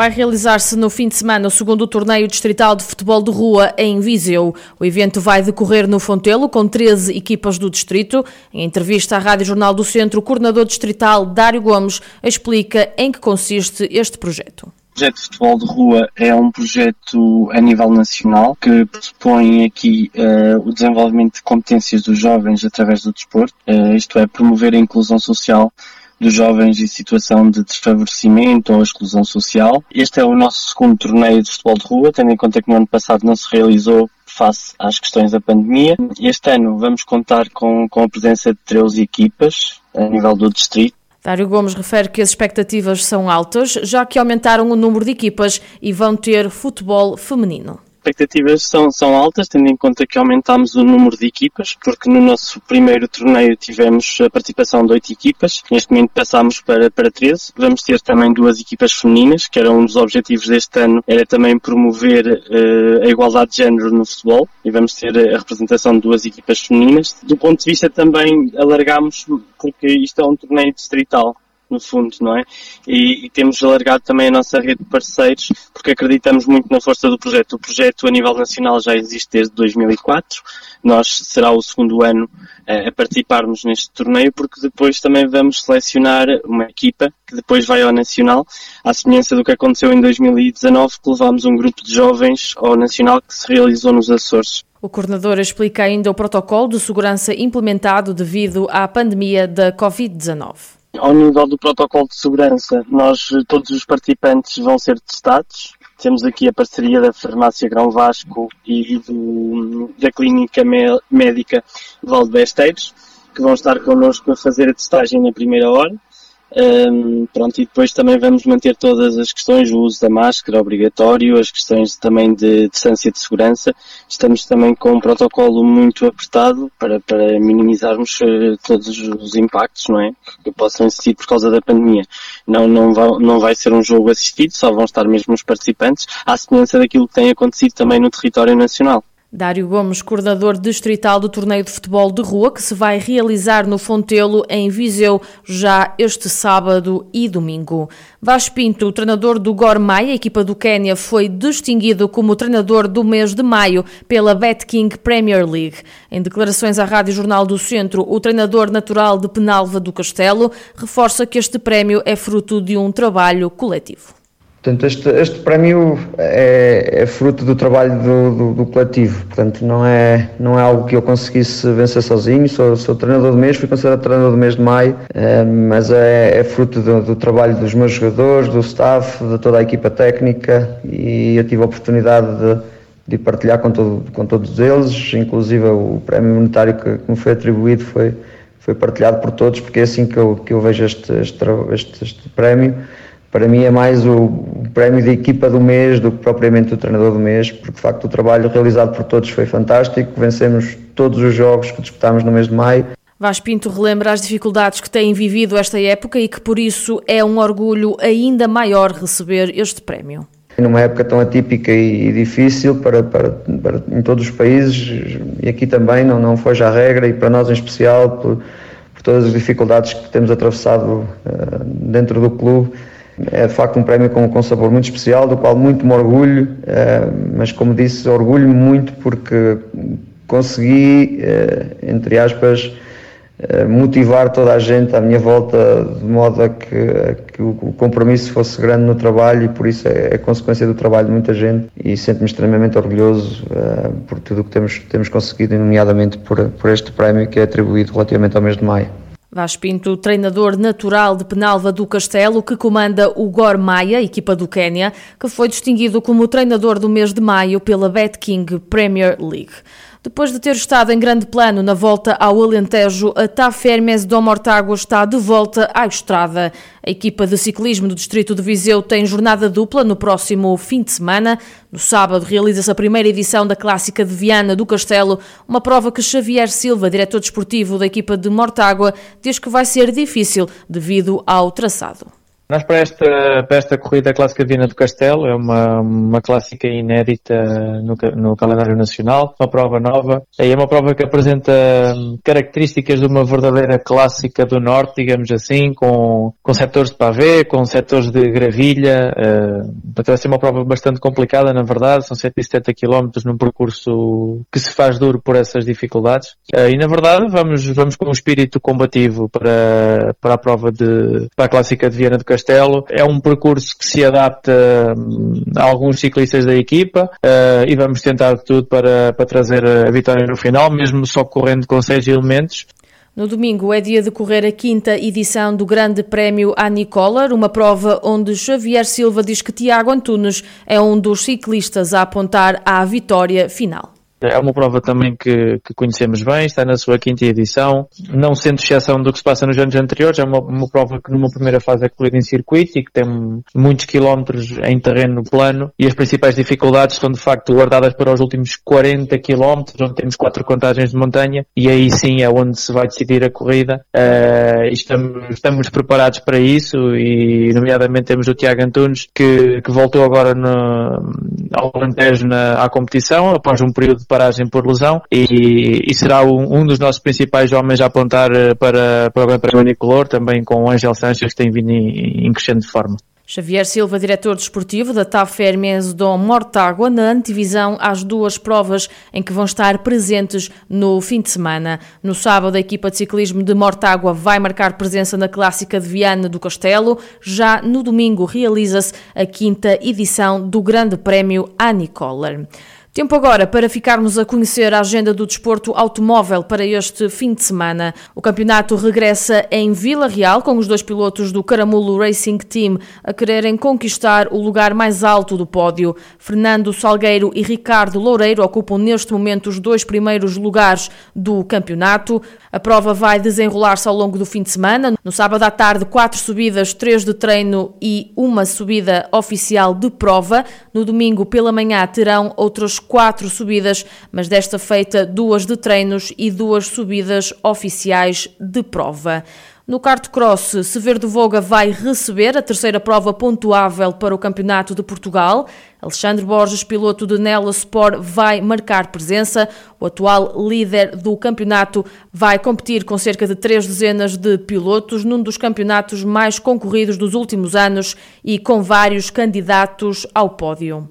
Vai realizar-se no fim de semana o segundo torneio distrital de futebol de rua em Viseu. O evento vai decorrer no Fontelo com 13 equipas do distrito. Em entrevista à Rádio Jornal do Centro, o coordenador distrital Dário Gomes explica em que consiste este projeto. O projeto de futebol de rua é um projeto a nível nacional que pressupõe aqui uh, o desenvolvimento de competências dos jovens através do desporto, uh, isto é, promover a inclusão social dos jovens em situação de desfavorecimento ou exclusão social. Este é o nosso segundo torneio de futebol de rua, tendo em conta que no ano passado não se realizou face às questões da pandemia. Este ano vamos contar com, com a presença de 13 equipas a nível do distrito. Dário Gomes refere que as expectativas são altas, já que aumentaram o número de equipas e vão ter futebol feminino expectativas são, são altas, tendo em conta que aumentámos o número de equipas, porque no nosso primeiro torneio tivemos a participação de oito equipas, neste momento passámos para, para 13. Vamos ter também duas equipas femininas, que era um dos objetivos deste ano, era também promover uh, a igualdade de género no futebol, e vamos ter a representação de duas equipas femininas. Do ponto de vista também, alargámos, porque isto é um torneio distrital, no fundo, não é? E, e, temos alargado também a nossa rede de parceiros, porque acreditamos muito na força do projeto. O projeto a nível nacional já existe desde 2004. Nós será o segundo ano eh, a participarmos neste torneio, porque depois também vamos selecionar uma equipa que depois vai ao nacional, à semelhança do que aconteceu em 2019, que levámos um grupo de jovens ao nacional que se realizou nos Açores. O coordenador explica ainda o protocolo de segurança implementado devido à pandemia da Covid-19. Ao nível do protocolo de segurança, nós, todos os participantes vão ser testados. Temos aqui a parceria da Farmácia Grão Vasco e do, da Clínica Médica Valdebesteiros, que vão estar connosco a fazer a testagem na primeira hora. Um, pronto, e depois também vamos manter todas as questões, o uso da máscara obrigatório, as questões também de distância de segurança. Estamos também com um protocolo muito apertado para, para minimizarmos uh, todos os impactos, não é? Que possam existir por causa da pandemia. Não, não, vai, não vai ser um jogo assistido, só vão estar mesmo os participantes, à semelhança daquilo que tem acontecido também no território nacional. Dário Gomes, coordenador distrital do torneio de futebol de rua, que se vai realizar no Fontelo, em Viseu, já este sábado e domingo. Vaz Pinto, treinador do Gor Maia, equipa do Quênia, foi distinguido como treinador do mês de maio pela Bet King Premier League. Em declarações à Rádio Jornal do Centro, o treinador natural de Penalva do Castelo reforça que este prémio é fruto de um trabalho coletivo. Portanto, este, este prémio é, é, fruto do trabalho do, do, do, coletivo, portanto, não é, não é algo que eu conseguisse vencer sozinho. Sou, sou treinador do mês, fui considerado treinador do mês de maio, é, mas é, é fruto do, do, trabalho dos meus jogadores, do staff, de toda a equipa técnica e eu tive a oportunidade de, de partilhar com, todo, com todos eles, inclusive o prémio monetário que, que me foi atribuído foi, foi partilhado por todos, porque é assim que eu, que eu vejo este, este, este, este prémio para mim é mais o prémio de equipa do mês do que propriamente o treinador do mês, porque de facto o trabalho realizado por todos foi fantástico, vencemos todos os jogos que disputámos no mês de maio. Vaz Pinto relembra as dificuldades que têm vivido esta época e que por isso é um orgulho ainda maior receber este prémio. Numa época tão atípica e difícil para, para, para em todos os países e aqui também não, não foi já a regra e para nós em especial por, por todas as dificuldades que temos atravessado uh, dentro do clube é de facto um prémio com, com sabor muito especial, do qual muito me orgulho, uh, mas como disse, orgulho-me muito porque consegui, uh, entre aspas, uh, motivar toda a gente à minha volta de modo a que, a que, o compromisso fosse grande no trabalho e por isso é, é consequência do trabalho de muita gente e sinto-me extremamente orgulhoso por tudo o que temos, temos conseguido, nomeadamente por, por este prémio que é atribuído relativamente ao mês de maio. Vaz Pinto, treinador natural de Penalva do Castelo, que comanda o Gor Maia, equipa do Quênia, que foi distinguido como treinador do mês de maio pela Bet King Premier League. Depois de ter estado em grande plano na volta ao Alentejo, a TAF Hermes do Mortágua está de volta à estrada. A equipa de ciclismo do Distrito de Viseu tem jornada dupla no próximo fim de semana. No sábado realiza-se a primeira edição da Clássica de Viana do Castelo, uma prova que Xavier Silva, diretor desportivo da equipa de Mortágua, diz que vai ser difícil devido ao traçado. Nós para esta, para esta corrida clássica Viana do Castelo, é uma, uma clássica inédita no, no calendário nacional, uma prova nova. É uma prova que apresenta hum, características de uma verdadeira clássica do Norte, digamos assim, com, com setores de pavê, com setores de gravilha. Uh, vai ser uma prova bastante complicada, na verdade, são 170 km num percurso que se faz duro por essas dificuldades. Uh, e na verdade vamos, vamos com um espírito combativo para, para a prova de, para a clássica de Viana do Castelo Castelo. É um percurso que se adapta hum, a alguns ciclistas da equipa uh, e vamos tentar tudo para, para trazer a vitória no final, mesmo só correndo com seis elementos. No domingo é dia de correr a quinta edição do Grande Prémio Annie Collar, uma prova onde Xavier Silva diz que Tiago Antunes é um dos ciclistas a apontar à vitória final. É uma prova também que, que, conhecemos bem, está na sua quinta edição, não sendo exceção do que se passa nos anos anteriores, é uma, uma prova que numa primeira fase é corrida em circuito e que tem muitos quilómetros em terreno plano e as principais dificuldades estão de facto guardadas para os últimos 40 quilómetros, onde temos quatro contagens de montanha e aí sim é onde se vai decidir a corrida. Uh, estamos, estamos preparados para isso e nomeadamente temos o Tiago Antunes que, que voltou agora no, ao Alentejo na, à competição após um período paragem por lesão e, e será um, um, dos nossos principais homens a apontar eh, para, para o Grande Prémio Nicolor, também com o Angel Sanches que tem vindo em, em crescente forma. Xavier Silva, diretor desportivo da TAF Hermes Dom Mortágua, na antivisão às duas provas em que vão estar presentes no fim de semana. No sábado, a equipa de ciclismo de Mortágua vai marcar presença na Clássica de Viana do Castelo. Já no domingo, realiza-se a quinta edição do Grande Prémio Annie Coller. Tempo agora para ficarmos a conhecer a agenda do desporto automóvel para este fim de semana. O campeonato regressa em Vila Real, com os dois pilotos do Caramulo Racing Team a quererem conquistar o lugar mais alto do pódio. Fernando Salgueiro e Ricardo Loureiro ocupam neste momento os dois primeiros lugares do campeonato. A prova vai desenrolar-se ao longo do fim de semana. No sábado à tarde, quatro subidas, três de treino e uma subida oficial de prova. No domingo, pela manhã, terão outras quatro subidas, mas desta feita duas de treinos e duas subidas oficiais de prova. No kart cross, Severo Voga vai receber a terceira prova pontuável para o Campeonato de Portugal. Alexandre Borges, piloto de Nela Sport, vai marcar presença. O atual líder do campeonato vai competir com cerca de três dezenas de pilotos num dos campeonatos mais concorridos dos últimos anos e com vários candidatos ao pódio.